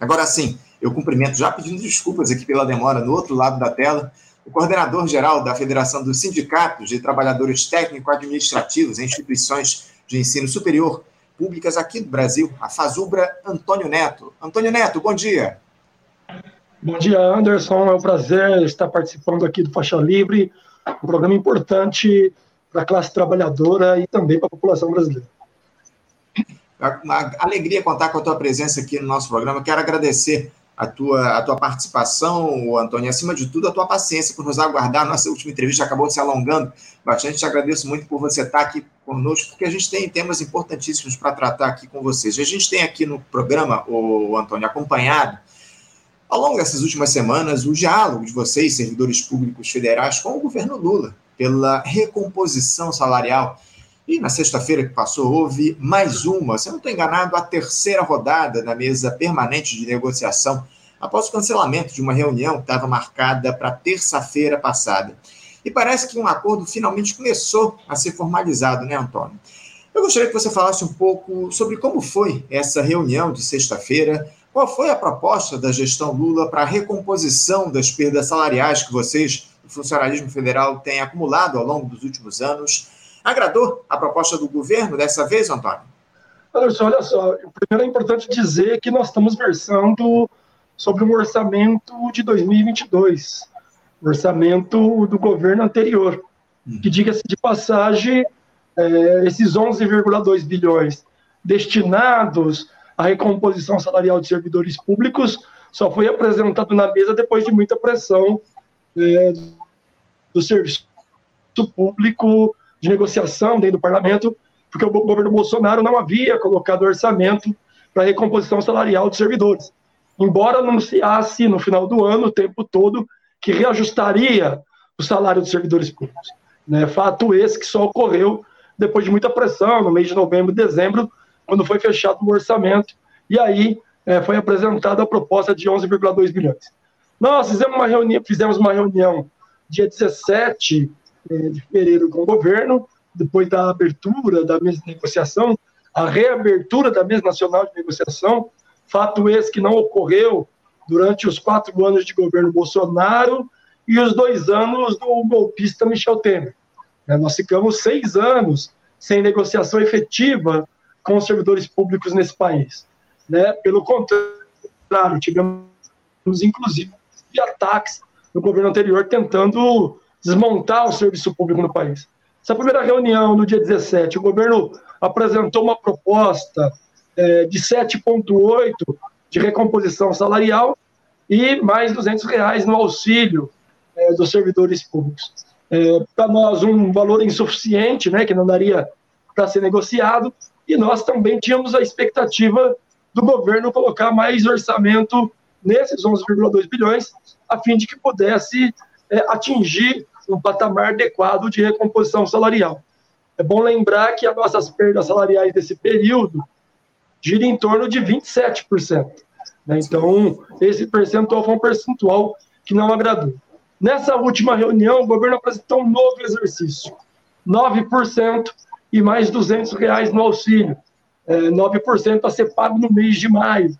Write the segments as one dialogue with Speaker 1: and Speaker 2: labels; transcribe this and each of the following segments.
Speaker 1: Agora sim, eu cumprimento, já pedindo desculpas aqui pela demora, no outro lado da tela, o coordenador-geral da Federação dos Sindicatos de Trabalhadores Técnico-Administrativos em Instituições de Ensino Superior Públicas aqui do Brasil, a Fazubra Antônio Neto. Antônio Neto, bom dia.
Speaker 2: Bom dia, Anderson. É um prazer estar participando aqui do Faixa Livre, um programa importante para a classe trabalhadora e também para a população brasileira.
Speaker 1: Uma alegria contar com a tua presença aqui no nosso programa. Quero agradecer a tua, a tua participação, Antônio, acima de tudo, a tua paciência por nos aguardar. Nossa última entrevista acabou se alongando bastante. Te agradeço muito por você estar aqui conosco, porque a gente tem temas importantíssimos para tratar aqui com vocês. A gente tem aqui no programa, o Antônio, acompanhado, ao longo dessas últimas semanas, o diálogo de vocês, servidores públicos federais, com o governo Lula, pela recomposição salarial e na sexta-feira que passou, houve mais uma, se eu não estou enganado, a terceira rodada na mesa permanente de negociação, após o cancelamento de uma reunião que estava marcada para terça-feira passada. E parece que um acordo finalmente começou a ser formalizado, né, Antônio? Eu gostaria que você falasse um pouco sobre como foi essa reunião de sexta-feira, qual foi a proposta da gestão Lula para a recomposição das perdas salariais que vocês, o funcionalismo federal, têm acumulado ao longo dos últimos anos Agradou a proposta do governo dessa vez, Antônio?
Speaker 2: Anderson, olha só, primeiro é importante dizer que nós estamos versando sobre um orçamento de 2022, orçamento do governo anterior, que, uhum. diga-se de passagem, é, esses 11,2 bilhões destinados à recomposição salarial de servidores públicos só foi apresentado na mesa depois de muita pressão é, do serviço público de negociação dentro do parlamento, porque o governo Bolsonaro não havia colocado orçamento para recomposição salarial de servidores. Embora anunciasse no final do ano, o tempo todo, que reajustaria o salário dos servidores públicos. Né? Fato esse que só ocorreu depois de muita pressão, no mês de novembro e dezembro, quando foi fechado o orçamento, e aí é, foi apresentada a proposta de 11,2 bilhões. Nós fizemos uma reunião, fizemos uma reunião dia 17 é, de fevereiro com o governo, depois da abertura da mesa de negociação, a reabertura da mesa nacional de negociação, fato esse que não ocorreu durante os quatro anos de governo Bolsonaro e os dois anos do golpista Michel Temer. É, nós ficamos seis anos sem negociação efetiva com os servidores públicos nesse país. Né? Pelo contrário, tivemos, inclusive, ataques no governo anterior tentando desmontar o serviço público no país. Essa primeira reunião, no dia 17, o governo apresentou uma proposta é, de 7,8 de recomposição salarial e mais 200 reais no auxílio é, dos servidores públicos. É, para nós, um valor insuficiente, né, que não daria para ser negociado, e nós também tínhamos a expectativa do governo colocar mais orçamento nesses 11,2 bilhões, a fim de que pudesse é, atingir um patamar adequado de recomposição salarial. É bom lembrar que as nossas perdas salariais desse período giram em torno de 27%. Né? Então, esse percentual foi um percentual que não agradou. Nessa última reunião, o governo apresentou um novo exercício: 9% e mais 200 reais no auxílio. É, 9% a ser pago no mês de maio.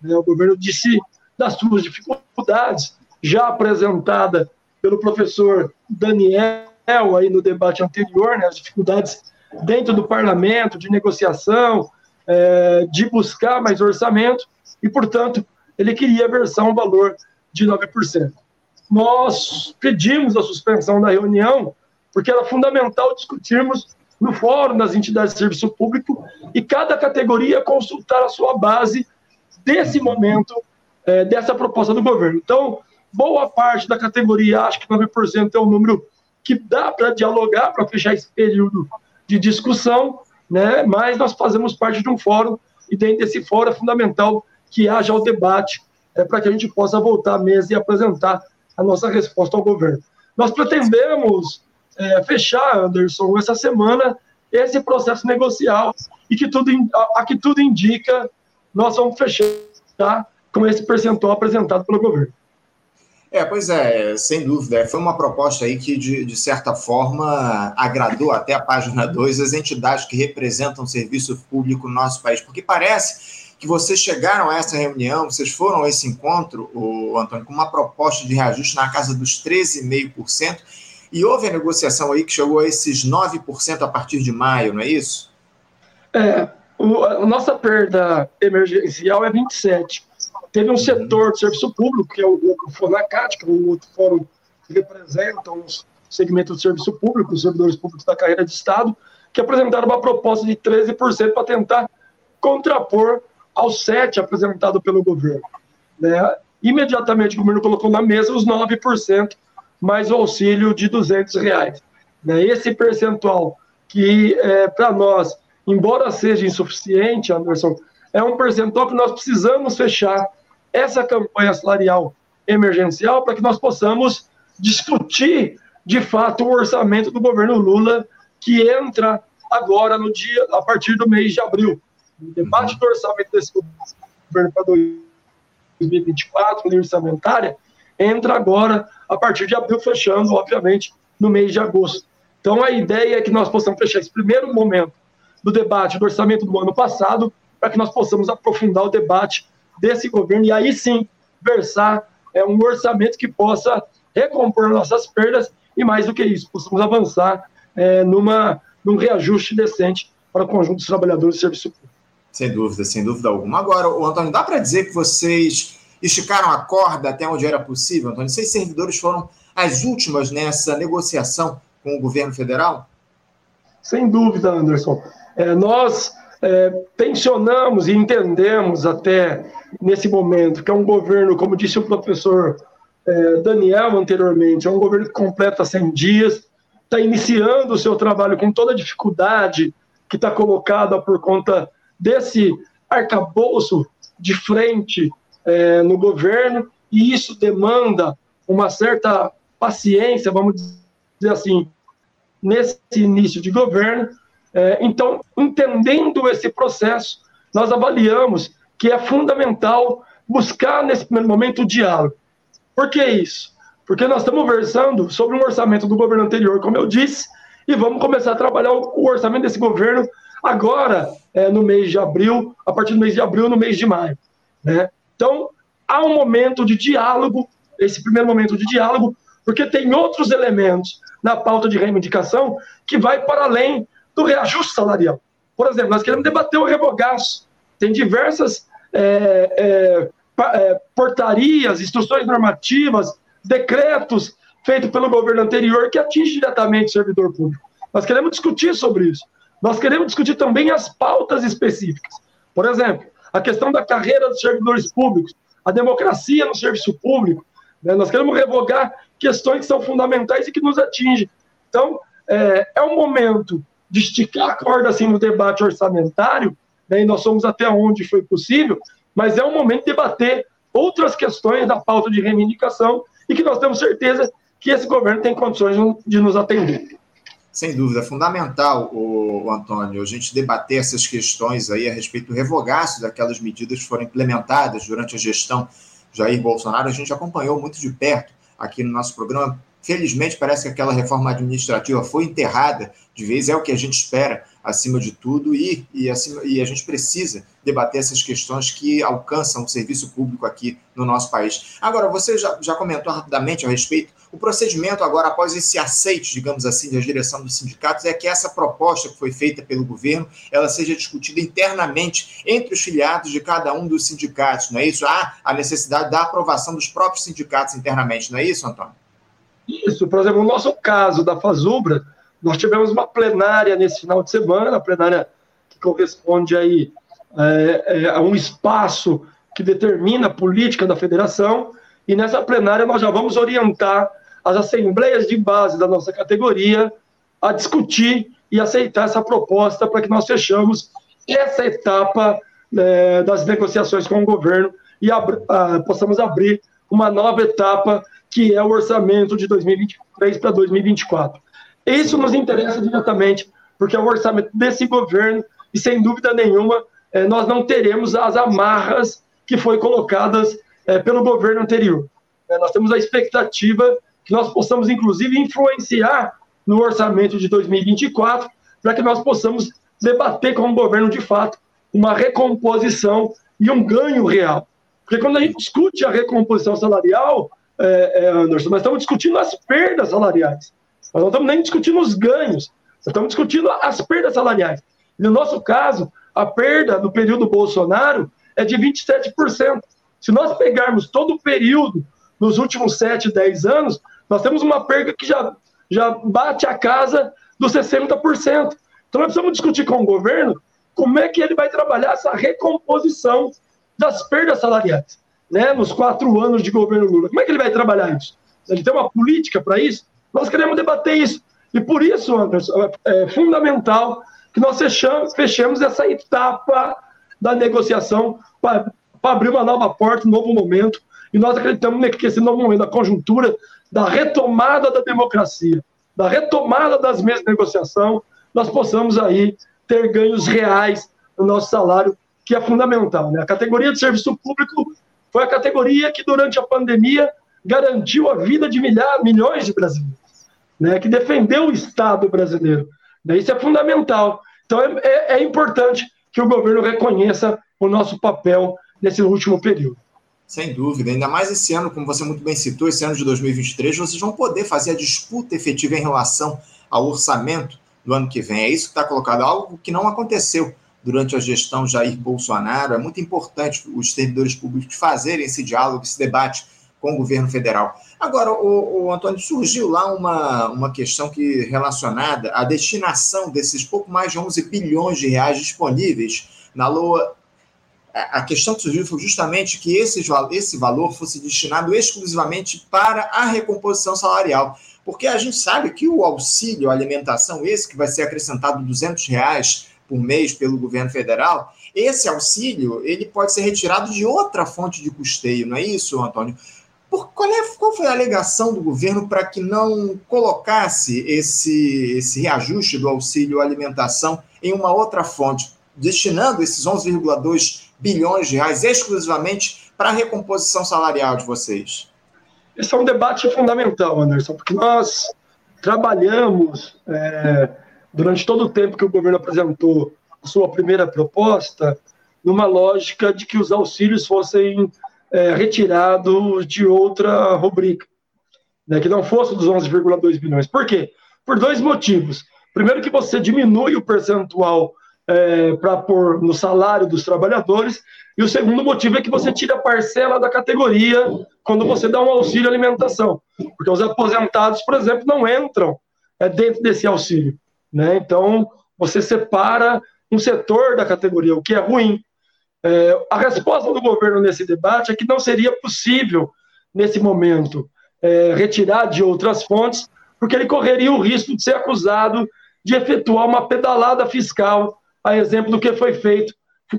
Speaker 2: Né? O governo disse das suas dificuldades, já apresentada pelo professor Daniel aí no debate anterior, né, as dificuldades dentro do parlamento, de negociação, é, de buscar mais orçamento, e, portanto, ele queria versar um valor de 9%. Nós pedimos a suspensão da reunião, porque era fundamental discutirmos no fórum das entidades de serviço público e cada categoria consultar a sua base desse momento, é, dessa proposta do governo. Então, boa parte da categoria acha que 9% é um número que dá para dialogar, para fechar esse período de discussão, né? mas nós fazemos parte de um fórum, e dentro desse fórum é fundamental que haja o debate é, para que a gente possa voltar à mesa e apresentar a nossa resposta ao governo. Nós pretendemos é, fechar, Anderson, essa semana, esse processo negocial, e que tudo, a, a que tudo indica, nós vamos fechar tá, com esse percentual apresentado pelo governo.
Speaker 1: É, pois é, sem dúvida. Foi uma proposta aí que, de, de certa forma, agradou até a página 2 as entidades que representam o serviço público no nosso país, porque parece que vocês chegaram a essa reunião, vocês foram a esse encontro, o Antônio, com uma proposta de reajuste na casa dos 13,5%, e houve a negociação aí que chegou a esses 9% a partir de maio, não é isso?
Speaker 2: É, o, a nossa perda emergencial é 27%. Teve um uhum. setor de serviço público, que é o, o FONACAT, que é o outro fórum que representa os segmentos de serviço público, os servidores públicos da carreira de Estado, que apresentaram uma proposta de 13% para tentar contrapor aos 7% apresentado pelo governo. Né? Imediatamente o governo colocou na mesa os 9%, mais o auxílio de 200 reais. Né? Esse percentual que, é, para nós, embora seja insuficiente, Anderson, é um percentual que nós precisamos fechar essa campanha salarial emergencial para que nós possamos discutir, de fato, o orçamento do governo Lula, que entra agora no dia, a partir do mês de abril. O debate do orçamento desse governo para 2024, lei orçamentária, entra agora a partir de abril, fechando, obviamente, no mês de agosto. Então, a ideia é que nós possamos fechar esse primeiro momento do debate do orçamento do ano passado, para que nós possamos aprofundar o debate desse governo e aí sim versar é, um orçamento que possa recompor nossas perdas e, mais do que isso, possamos avançar é, numa, num reajuste decente para o conjunto dos trabalhadores do serviço público.
Speaker 1: Sem dúvida, sem dúvida alguma. Agora, o Antônio, dá para dizer que vocês esticaram a corda até onde era possível, Antônio? Seis servidores foram as últimas nessa negociação com o governo federal?
Speaker 2: Sem dúvida, Anderson. É, nós é, tensionamos e entendemos até nesse momento que é um governo, como disse o professor é, Daniel anteriormente, é um governo que completa 100 dias, está iniciando o seu trabalho com toda a dificuldade que está colocada por conta desse arcabouço de frente é, no governo, e isso demanda uma certa paciência, vamos dizer assim, nesse início de governo, então, entendendo esse processo, nós avaliamos que é fundamental buscar, nesse primeiro momento, o diálogo. Por que isso? Porque nós estamos versando sobre um orçamento do governo anterior, como eu disse, e vamos começar a trabalhar o orçamento desse governo agora, é, no mês de abril, a partir do mês de abril, no mês de maio. Né? Então, há um momento de diálogo, esse primeiro momento de diálogo, porque tem outros elementos na pauta de reivindicação que vai para além do reajuste salarial. Por exemplo, nós queremos debater o revogaço. Tem diversas é, é, é, portarias, instruções normativas, decretos feitos pelo governo anterior que atingem diretamente o servidor público. Nós queremos discutir sobre isso. Nós queremos discutir também as pautas específicas. Por exemplo, a questão da carreira dos servidores públicos, a democracia no serviço público. Né? Nós queremos revogar questões que são fundamentais e que nos atingem. Então, é, é um momento de esticar a corda assim no debate orçamentário, né, e nós somos até onde foi possível, mas é um momento de debater outras questões da pauta de reivindicação e que nós temos certeza que esse governo tem condições de nos atender.
Speaker 1: Sem dúvida, é fundamental, o, Antônio, a gente debater essas questões aí a respeito do revogaço daquelas medidas que foram implementadas durante a gestão Jair Bolsonaro. A gente acompanhou muito de perto aqui no nosso programa Felizmente, parece que aquela reforma administrativa foi enterrada de vez, é o que a gente espera, acima de tudo, e, e, acima, e a gente precisa debater essas questões que alcançam o serviço público aqui no nosso país. Agora, você já, já comentou rapidamente a respeito, o procedimento agora, após esse aceite, digamos assim, da direção dos sindicatos, é que essa proposta que foi feita pelo governo, ela seja discutida internamente entre os filiados de cada um dos sindicatos, não é isso? Há a necessidade da aprovação dos próprios sindicatos internamente, não é isso, Antônio?
Speaker 2: Isso, por exemplo, no nosso caso da Fazubra, nós tivemos uma plenária nesse final de semana, a plenária que corresponde aí é, é, a um espaço que determina a política da federação, e nessa plenária nós já vamos orientar as assembleias de base da nossa categoria a discutir e aceitar essa proposta para que nós fechamos essa etapa é, das negociações com o governo e abri, ah, possamos abrir uma nova etapa que é o orçamento de 2023 para 2024. Isso nos interessa diretamente, porque é o orçamento desse governo e, sem dúvida nenhuma, é, nós não teremos as amarras que foi colocadas é, pelo governo anterior. É, nós temos a expectativa que nós possamos, inclusive, influenciar no orçamento de 2024 para que nós possamos debater com o governo, de fato, uma recomposição e um ganho real. Porque quando a gente discute a recomposição salarial, é, é, Anderson, nós estamos discutindo as perdas salariais. Nós não estamos nem discutindo os ganhos, nós estamos discutindo as perdas salariais. No nosso caso, a perda no período Bolsonaro é de 27%. Se nós pegarmos todo o período nos últimos 7, 10 anos, nós temos uma perda que já, já bate a casa dos 60%. Então nós precisamos discutir com o governo como é que ele vai trabalhar essa recomposição das perdas salariais, né, nos quatro anos de governo Lula. Como é que ele vai trabalhar isso? Ele tem uma política para isso? Nós queremos debater isso. E por isso, Anderson, é fundamental que nós fechamos, fechemos essa etapa da negociação para abrir uma nova porta, um novo momento. E nós acreditamos que esse novo momento, da conjuntura da retomada da democracia, da retomada das mesas de negociação, nós possamos aí ter ganhos reais no nosso salário, que é fundamental. Né? A categoria de serviço público foi a categoria que, durante a pandemia, garantiu a vida de milhares, milhões de brasileiros, né? que defendeu o Estado brasileiro. Isso é fundamental. Então, é, é, é importante que o governo reconheça o nosso papel nesse último período.
Speaker 1: Sem dúvida, ainda mais esse ano, como você muito bem citou, esse ano de 2023, vocês vão poder fazer a disputa efetiva em relação ao orçamento do ano que vem. É isso que está colocado, algo que não aconteceu durante a gestão Jair Bolsonaro. É muito importante os servidores públicos fazerem esse diálogo, esse debate com o governo federal. Agora, o, o, Antônio, surgiu lá uma, uma questão que relacionada à destinação desses pouco mais de 11 bilhões de reais disponíveis na LOA. A questão que surgiu foi justamente que esse, esse valor fosse destinado exclusivamente para a recomposição salarial. Porque a gente sabe que o auxílio alimentação, esse que vai ser acrescentado 200 reais por mês pelo governo federal, esse auxílio ele pode ser retirado de outra fonte de custeio, não é isso, Antônio? Por, qual, é, qual foi a alegação do governo para que não colocasse esse, esse reajuste do auxílio alimentação em uma outra fonte, destinando esses 11,2 bilhões de reais exclusivamente para a recomposição salarial de vocês?
Speaker 2: Esse é um debate fundamental, Anderson, porque nós trabalhamos é, durante todo o tempo que o governo apresentou sua primeira proposta numa lógica de que os auxílios fossem é, retirados de outra rubrica, né, que não fosse dos 11,2 bilhões. Por quê? Por dois motivos. Primeiro, que você diminui o percentual é, para pôr no salário dos trabalhadores, e o segundo motivo é que você tira a parcela da categoria quando você dá um auxílio alimentação, porque os aposentados, por exemplo, não entram é, dentro desse auxílio. Né? Então, você separa um setor da categoria, o que é ruim. É, a resposta do governo nesse debate é que não seria possível, nesse momento, é, retirar de outras fontes, porque ele correria o risco de ser acusado de efetuar uma pedalada fiscal, a exemplo do que foi feito,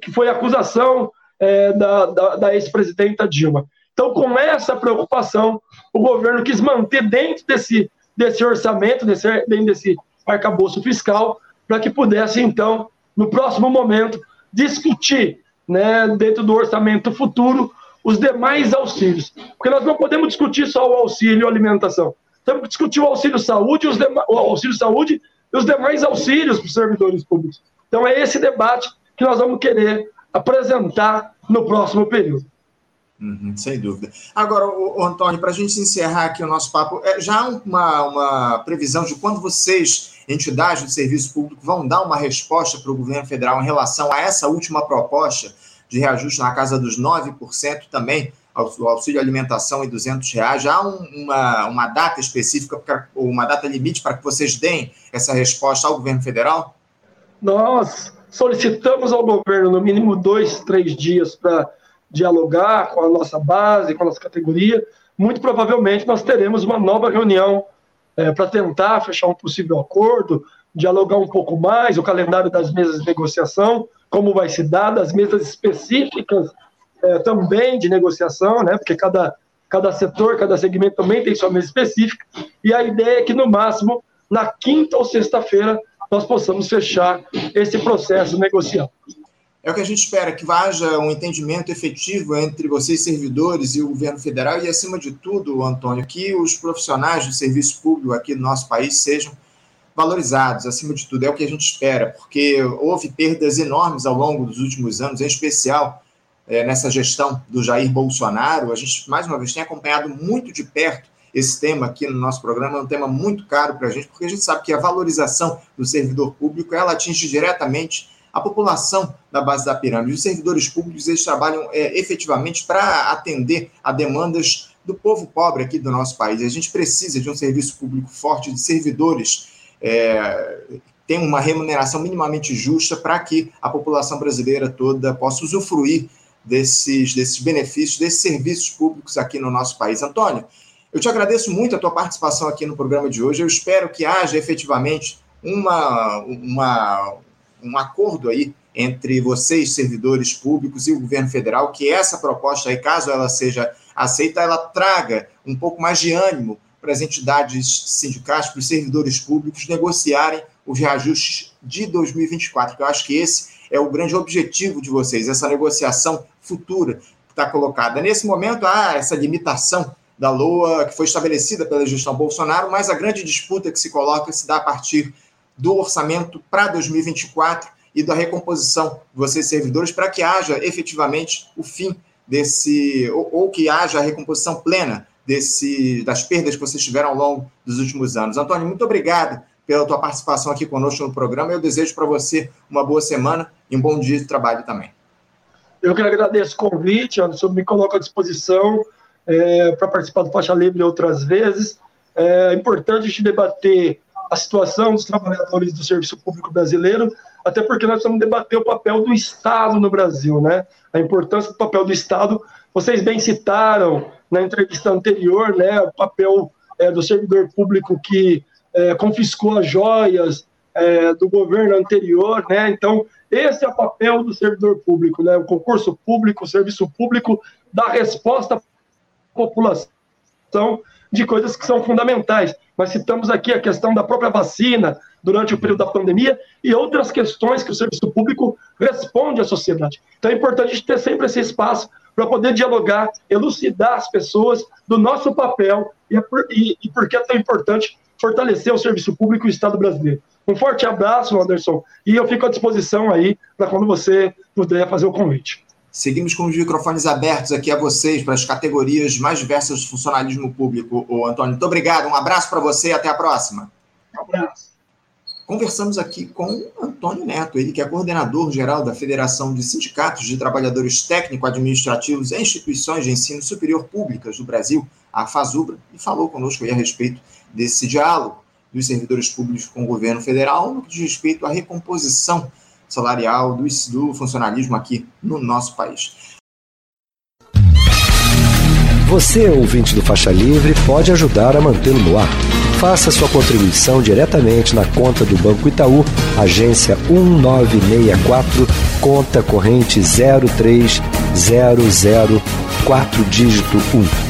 Speaker 2: que foi a acusação é, da, da, da ex-presidenta Dilma. Então, com essa preocupação, o governo quis manter dentro desse, desse orçamento, desse, dentro desse arcabouço fiscal, para que pudesse, então, no próximo momento, discutir, né, dentro do orçamento futuro, os demais auxílios. Porque nós não podemos discutir só o auxílio alimentação. Temos que discutir o auxílio saúde, os o auxílio saúde e os demais auxílios para os servidores públicos. Então é esse debate que nós vamos querer apresentar no próximo período.
Speaker 1: Uhum, sem dúvida. Agora, o, Antônio, para a gente encerrar aqui o nosso papo, é, já há uma, uma previsão de quando vocês, entidades do serviço público, vão dar uma resposta para o governo federal em relação a essa última proposta de reajuste na casa dos 9% também, o auxílio alimentação e 200 reais, já há um, uma, uma data específica, pra, uma data limite para que vocês deem essa resposta ao governo federal?
Speaker 2: Nós solicitamos ao governo no mínimo dois, três dias para dialogar com a nossa base, com a nossa categoria. Muito provavelmente nós teremos uma nova reunião é, para tentar fechar um possível acordo, dialogar um pouco mais o calendário das mesas de negociação, como vai se dar, das mesas específicas é, também de negociação, né? Porque cada, cada setor, cada segmento também tem sua mesa específica. E a ideia é que, no máximo, na quinta ou sexta-feira, nós possamos fechar esse processo negocial.
Speaker 1: É o que a gente espera, que haja um entendimento efetivo entre vocês, servidores, e o governo federal, e, acima de tudo, Antônio, que os profissionais do serviço público aqui no nosso país sejam valorizados, acima de tudo, é o que a gente espera, porque houve perdas enormes ao longo dos últimos anos, em especial é, nessa gestão do Jair Bolsonaro. A gente, mais uma vez, tem acompanhado muito de perto esse tema aqui no nosso programa, é um tema muito caro para a gente, porque a gente sabe que a valorização do servidor público, ela atinge diretamente a população da base da pirâmide. Os servidores públicos, eles trabalham é, efetivamente para atender a demandas do povo pobre aqui do nosso país. A gente precisa de um serviço público forte, de servidores é, tenham uma remuneração minimamente justa para que a população brasileira toda possa usufruir desses, desses benefícios, desses serviços públicos aqui no nosso país. Antônio, eu te agradeço muito a tua participação aqui no programa de hoje. Eu espero que haja efetivamente uma, uma, um acordo aí entre vocês, servidores públicos, e o governo federal, que essa proposta aí, caso ela seja aceita, ela traga um pouco mais de ânimo para as entidades sindicais, para os servidores públicos negociarem os reajustes de 2024, que eu acho que esse é o grande objetivo de vocês, essa negociação futura que está colocada. Nesse momento, há essa limitação da LOA que foi estabelecida pela gestão Bolsonaro, mas a grande disputa que se coloca se dá a partir do orçamento para 2024 e da recomposição de vocês servidores para que haja efetivamente o fim desse, ou, ou, que haja a recomposição plena desse, das perdas que vocês tiveram ao longo dos últimos anos. Antônio, muito obrigado pela tua participação aqui conosco no programa. Eu desejo para você uma boa semana e um bom dia de trabalho também.
Speaker 2: Eu que agradeço o convite, Anderson, me coloco à disposição é, para participar do Faixa Livre outras vezes. É importante a gente debater a situação dos trabalhadores do serviço público brasileiro, até porque nós precisamos debater o papel do Estado no Brasil, né? A importância do papel do Estado. Vocês bem citaram na entrevista anterior, né? O papel é, do servidor público que é, confiscou as joias é, do governo anterior, né? Então, esse é o papel do servidor público, né? O concurso público, o serviço público dá resposta à população de coisas que são fundamentais. Nós citamos aqui a questão da própria vacina durante o período da pandemia e outras questões que o serviço público responde à sociedade. Então é importante ter sempre esse espaço para poder dialogar, elucidar as pessoas do nosso papel e, e, e por que é tão importante fortalecer o serviço público e o Estado brasileiro. Um forte abraço, Anderson, e eu fico à disposição aí para quando você puder fazer o convite.
Speaker 1: Seguimos com os microfones abertos aqui a vocês, para as categorias mais diversas do funcionalismo público. Ô, Antônio, muito obrigado, um abraço para você e até a próxima.
Speaker 2: Um abraço.
Speaker 1: Conversamos aqui com Antônio Neto, ele que é coordenador geral da Federação de Sindicatos de Trabalhadores Técnico-Administrativos e Instituições de Ensino Superior Públicas do Brasil, a FASUBRA, e falou conosco aí a respeito desse diálogo dos servidores públicos com o governo federal no que diz respeito à recomposição salarial do, do funcionalismo aqui no nosso país.
Speaker 3: Você, ouvinte do Faixa Livre, pode ajudar a mantê-lo no ar. Faça sua contribuição diretamente na conta do Banco Itaú, agência 1964, conta corrente 03004 dígito 1.